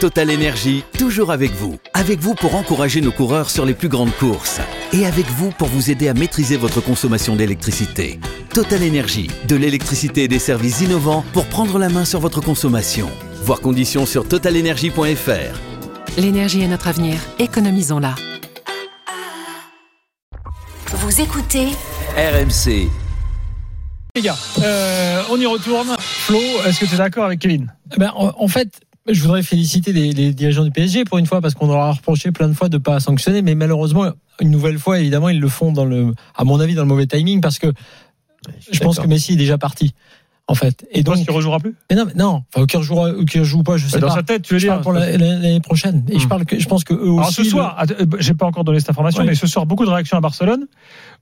Total Énergie, toujours avec vous. Avec vous pour encourager nos coureurs sur les plus grandes courses. Et avec vous pour vous aider à maîtriser votre consommation d'électricité. Total Énergie, de l'électricité et des services innovants pour prendre la main sur votre consommation. Voir conditions sur totalenergie.fr. L'énergie est notre avenir. Économisons-la. Vous écoutez RMC. Les gars, euh, on y retourne. Flo, est-ce que tu es d'accord avec Kevin? Ben, en, en fait, je voudrais féliciter les, les dirigeants du PSG pour une fois parce qu'on leur a reproché plein de fois de pas sanctionner, mais malheureusement, une nouvelle fois, évidemment, ils le font dans le, à mon avis, dans le mauvais timing parce que je pense que Messi est déjà parti. En fait. Et penses donc, qu'il rejouera plus? Mais non, mais non, enfin, qu'il rejoue, qu'il rejoue pas, je sais Dans pas. sa tête, tu veux je dire parle pour la- l'année prochaine. Et je Hmm. parle que, je pense que eux aussi. Alors ce le- soir, euh, j'ai pas encore donné cette information, Ouais. mais ce soir, beaucoup de réactions à Barcelone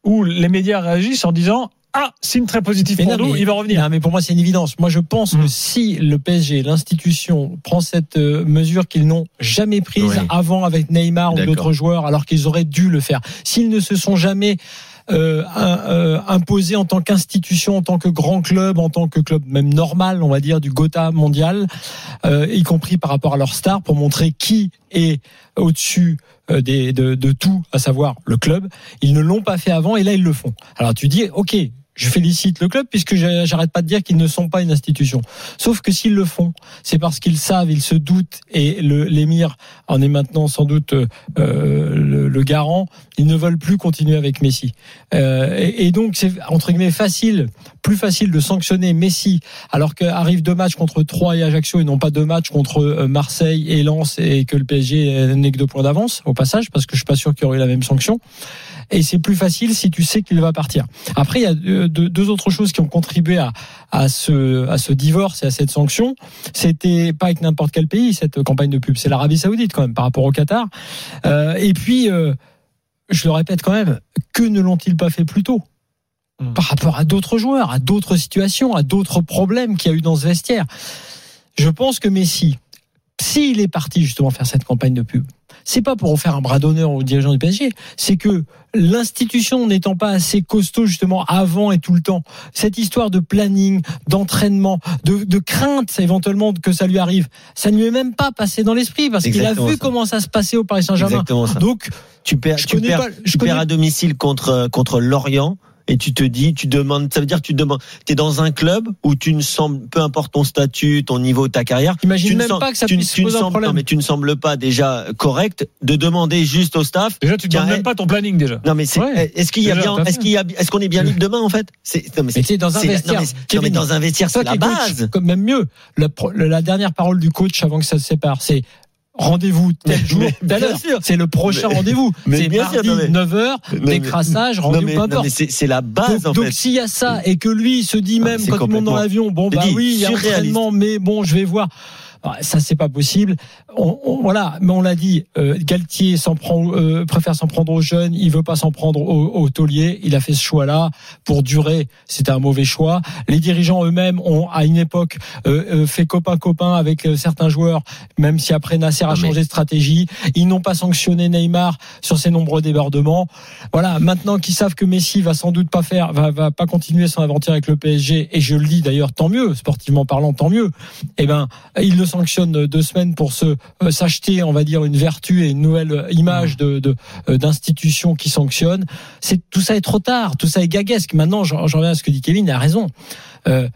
où les médias réagissent en disant Ah, signe très positif Mais pour non, nous, mais- il va revenir. Non, mais pour moi, c'est une évidence. Moi, je pense Mm. que si le PSG, l'institution, prend cette euh, mesure qu'ils n'ont jamais prise Oui. avant avec Neymar ou d'autres joueurs, alors qu'ils auraient dû le faire, s'ils ne se sont jamais euh, un- euh, imposés en tant qu'institution, en tant que grand club, en tant que club même normal, on va dire, du Gotha mondial, euh, y compris par rapport à leurs stars, pour montrer qui est au-dessus euh, des, de, de tout, à savoir le club. Ils ne l'ont pas fait avant et là ils le font. Alors tu dis, ok, je félicite le club puisque j'arrête pas de dire qu'ils ne sont pas une institution. Sauf que s'ils le font, c'est parce qu'ils savent, ils se doutent et l'émir en est maintenant sans doute euh, le, garant. Ils ne veulent plus continuer avec Messi. Euh, et, donc c'est entre guillemets facile, plus facile de sanctionner Messi alors qu'arrivent deux matchs contre Troyes et Ajaccio et non pas deux matchs contre euh, Marseille et Lens et que le PSG n'est que deux points d'avance au passage parce que je suis pas sûr qu'il y aurait eu la même sanction. Et c'est plus facile si tu sais qu'il va partir. Après, il y a deux, deux- deux autres choses qui ont contribué à, à, ce, à ce divorce et à cette sanction. C'était pas avec n'importe quel pays, cette campagne de pub. C'est l'Arabie Saoudite, quand même, par rapport au Qatar. Euh, et puis, euh, je le répète quand même, que ne l'ont-ils pas fait plus tôt Mm. par rapport à d'autres joueurs, à d'autres situations, à d'autres problèmes qu'il y a eu dans ce vestiaire? Je pense que Messi, s'il est parti justement faire cette campagne de pub, c'est pas pour faire un bras d'honneur aux dirigeants du PSG, c'est que l'institution n'étant pas assez costaud justement avant et tout le temps, cette histoire de planning, d'entraînement, de, de crainte éventuellement que ça lui arrive, ça ne lui est même pas passé dans l'esprit parce qu'il a vu ça. comment ça se passait au Paris Saint-Germain. Donc, Tu perds, je tu perds, pas- je tu connais- perds à domicile contre contre Lorient et tu te dis, tu demandes, ça veut dire que tu demandes, t'es dans un club où tu ne sembles, peu importe ton statut, ton niveau, ta carrière, Imagine tu ne même sem- pas que ça tu, ne- puisse tu ne poser un sembles, problème. non mais tu ne sembles pas déjà correct de demander juste au staff. Déjà, tu ne donnes eh, même pas ton planning déjà. Non mais c'est, Ouais. est-ce qu'il y a Déjà, bien, est-ce qu'il y a, est-ce qu'on est bien libre demain en fait? C'est, non mais c'est, dans un vestiaire, non, mais, dans un vestiaire, c'est la coach, base. comme même mieux, la dernière parole du coach avant que ça se sépare, c'est rendez-vous tel jour. C'est le prochain rendez-vous. C'est mardi, non, mais- 9h, Non, mais- décrassage, rendez-vous, peu importe. c'est, la base Donc, en donc fait. s'il y a ça et que lui se dit Ah, même quand il monte dans l'avion, bon bah oui, il y a surréaliste. entraînement, mais bon, je vais voir. Ah, Ça c'est pas possible. On, on- voilà, mais on l'a dit. Euh, Galtier s'en prend, euh, préfère s'en prendre aux jeunes. Il veut pas s'en prendre aux, aux tauliers. Il a fait ce choix-là pour durer. C'était un mauvais choix. Les dirigeants eux-mêmes ont à une époque euh, euh, fait copain copain avec euh, certains joueurs, même si après Nasser a changé de stratégie. Ils n'ont pas sanctionné Neymar sur ses nombreux débordements. Voilà, maintenant qu'ils savent que Messi va sans doute pas faire, va, va pas continuer son aventure avec le PSG, et je le dis d'ailleurs, tant mieux, sportivement parlant, tant mieux. Eh ben, ils le sanctionnent deux semaines pour se euh, s'acheter, on va dire, une vertu et une nouvelle image de de- euh, d'institution qui sanctionne. C'est tout ça est trop tard, tout ça est gaguesque. Maintenant, j'en reviens à ce que dit Kevin, il a raison. Euh,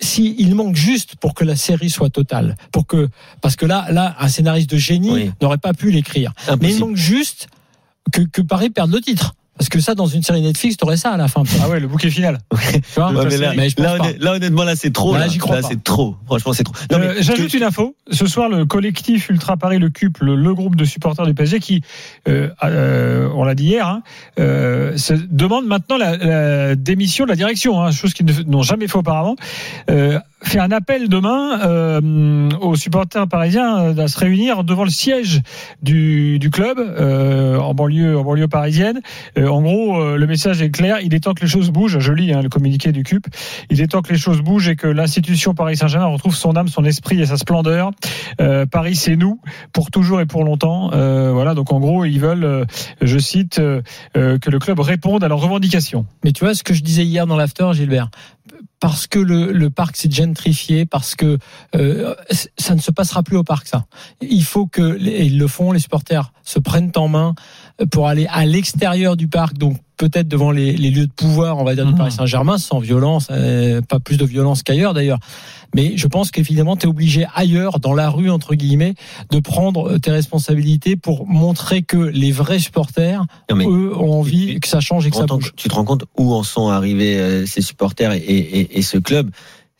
si il manque juste pour que la série soit totale, pour que parce que là, là, un scénariste de génie Oui. n'aurait pas pu l'écrire. Mais il manque juste que, que Paris perde le titre. Parce que ça, dans une série Netflix, t'aurais ça à la fin. Ah ouais, le bouquet final. Tu vois Ouais, mais là, Mais honnêtement, là, c'est trop. Là, Là, j'y crois Là, pas. c'est trop. Franchement, c'est trop. Non, Euh, J'ajoute que- une info. Ce soir, le collectif Ultra Paris, le CUP, le, le groupe de supporters du PSG, qui, euh, euh, on l'a dit hier, hein, euh, se demande maintenant la, la démission de la direction, hein, chose qu'ils n'ont jamais fait auparavant. Fait un appel demain euh, aux supporters parisiens euh, à se réunir devant le siège du, du club euh, en banlieue en banlieue parisienne. Euh, en gros, euh, le message est clair. Il est temps que les choses bougent. Je lis hein, le communiqué du CUP. Il est temps que les choses bougent et que l'institution Paris Saint-Germain retrouve son âme, son esprit et sa splendeur. Euh, Paris, c'est nous pour toujours et pour longtemps. Voilà. Donc en gros, ils veulent, je cite, que le club réponde à leurs revendications. Mais tu vois ce que je disais hier dans l'after, Gilbert? Parce que le, le parc s'est gentrifié, parce que euh, ça ne se passera plus au parc. Ça, il faut que et ils le font, les supporters se prennent en main pour aller à l'extérieur du parc, donc peut-être devant les, les, lieux de pouvoir, on va dire, du Mmh. Paris Saint-Germain, sans violence, euh, pas plus de violence qu'ailleurs d'ailleurs. Mais je pense qu'évidemment, tu es obligé ailleurs, dans la rue, entre guillemets, de prendre tes responsabilités pour montrer que les vrais supporters, mais- eux, ont envie que ça change et que ça bouge. tu te rends compte où en sont arrivés euh, ces supporters et, et, et ce club?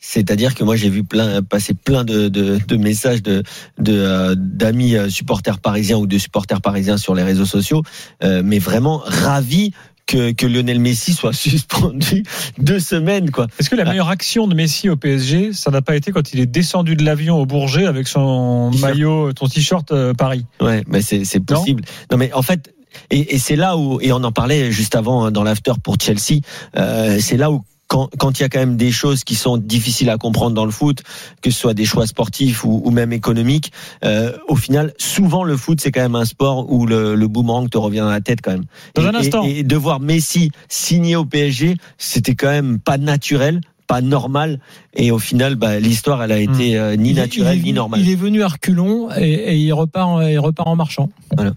C'est-à-dire que moi j'ai vu plein passer plein de, de, de messages de de, euh, d'amis euh, supporters parisiens ou de supporters parisiens sur les réseaux sociaux, euh, mais vraiment ravis que, que Lionel Messi soit suspendu deux semaines quoi. Est-ce que la meilleure action de Messi au PSG, ça n'a pas été quand il est descendu de l'avion au Bourget avec son maillot, ton t-shirt euh, Paris? Ouais, mais c'est Non? possible. Non, mais en fait, et, et c'est là où et on en parlait juste avant hein, dans l'after pour Chelsea. Euh, c'est là où quand quand il y a quand même des choses qui sont difficiles à comprendre dans le foot, que ce soit des choix sportifs ou, ou même économiques, euh, au final, souvent le foot c'est quand même un sport où le, le boomerang te revient dans la tête quand même. Dans et, un instant. Et, et de voir Messi signer au PSG, c'était quand même pas naturel, pas normal. Et au final, bah, l'histoire elle a été euh, ni naturelle est ni normale. Il est venu à reculons et, et il repart, en- il repart en marchant. Voilà.